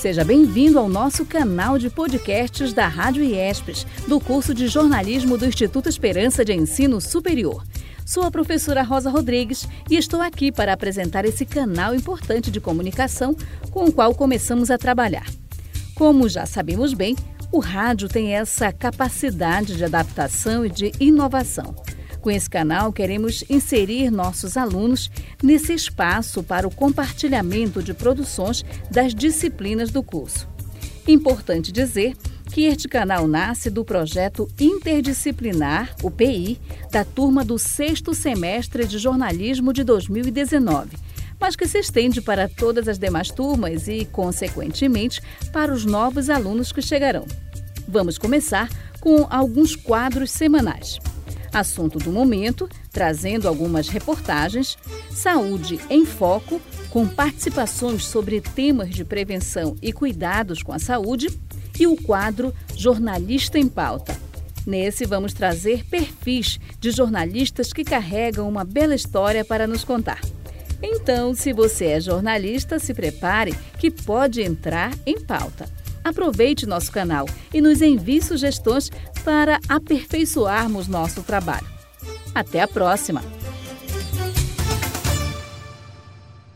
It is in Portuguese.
Seja bem-vindo ao nosso canal de podcasts da Rádio IESPES, do curso de jornalismo do Instituto Esperança de Ensino Superior. Sou a professora Rosa Rodrigues e estou aqui para apresentar esse canal importante de comunicação com o qual começamos a trabalhar. Como já sabemos bem, o rádio tem essa capacidade de adaptação e de inovação. Com esse canal, queremos inserir nossos alunos nesse espaço para o compartilhamento de produções das disciplinas do curso. Importante dizer que este canal nasce do projeto interdisciplinar, o PI, da turma do sexto semestre de jornalismo de 2019, mas que se estende para todas as demais turmas e, consequentemente, para os novos alunos que chegarão. Vamos começar com alguns quadros semanais. Assunto do momento, trazendo algumas reportagens, Saúde em Foco, com participações sobre temas de prevenção e cuidados com a saúde, e o quadro Jornalista em Pauta. Nesse, vamos trazer perfis de jornalistas que carregam uma bela história para nos contar. Então, se você é jornalista, se prepare que pode entrar em pauta. Aproveite nosso canal e nos envie sugestões para aperfeiçoarmos nosso trabalho. Até a próxima!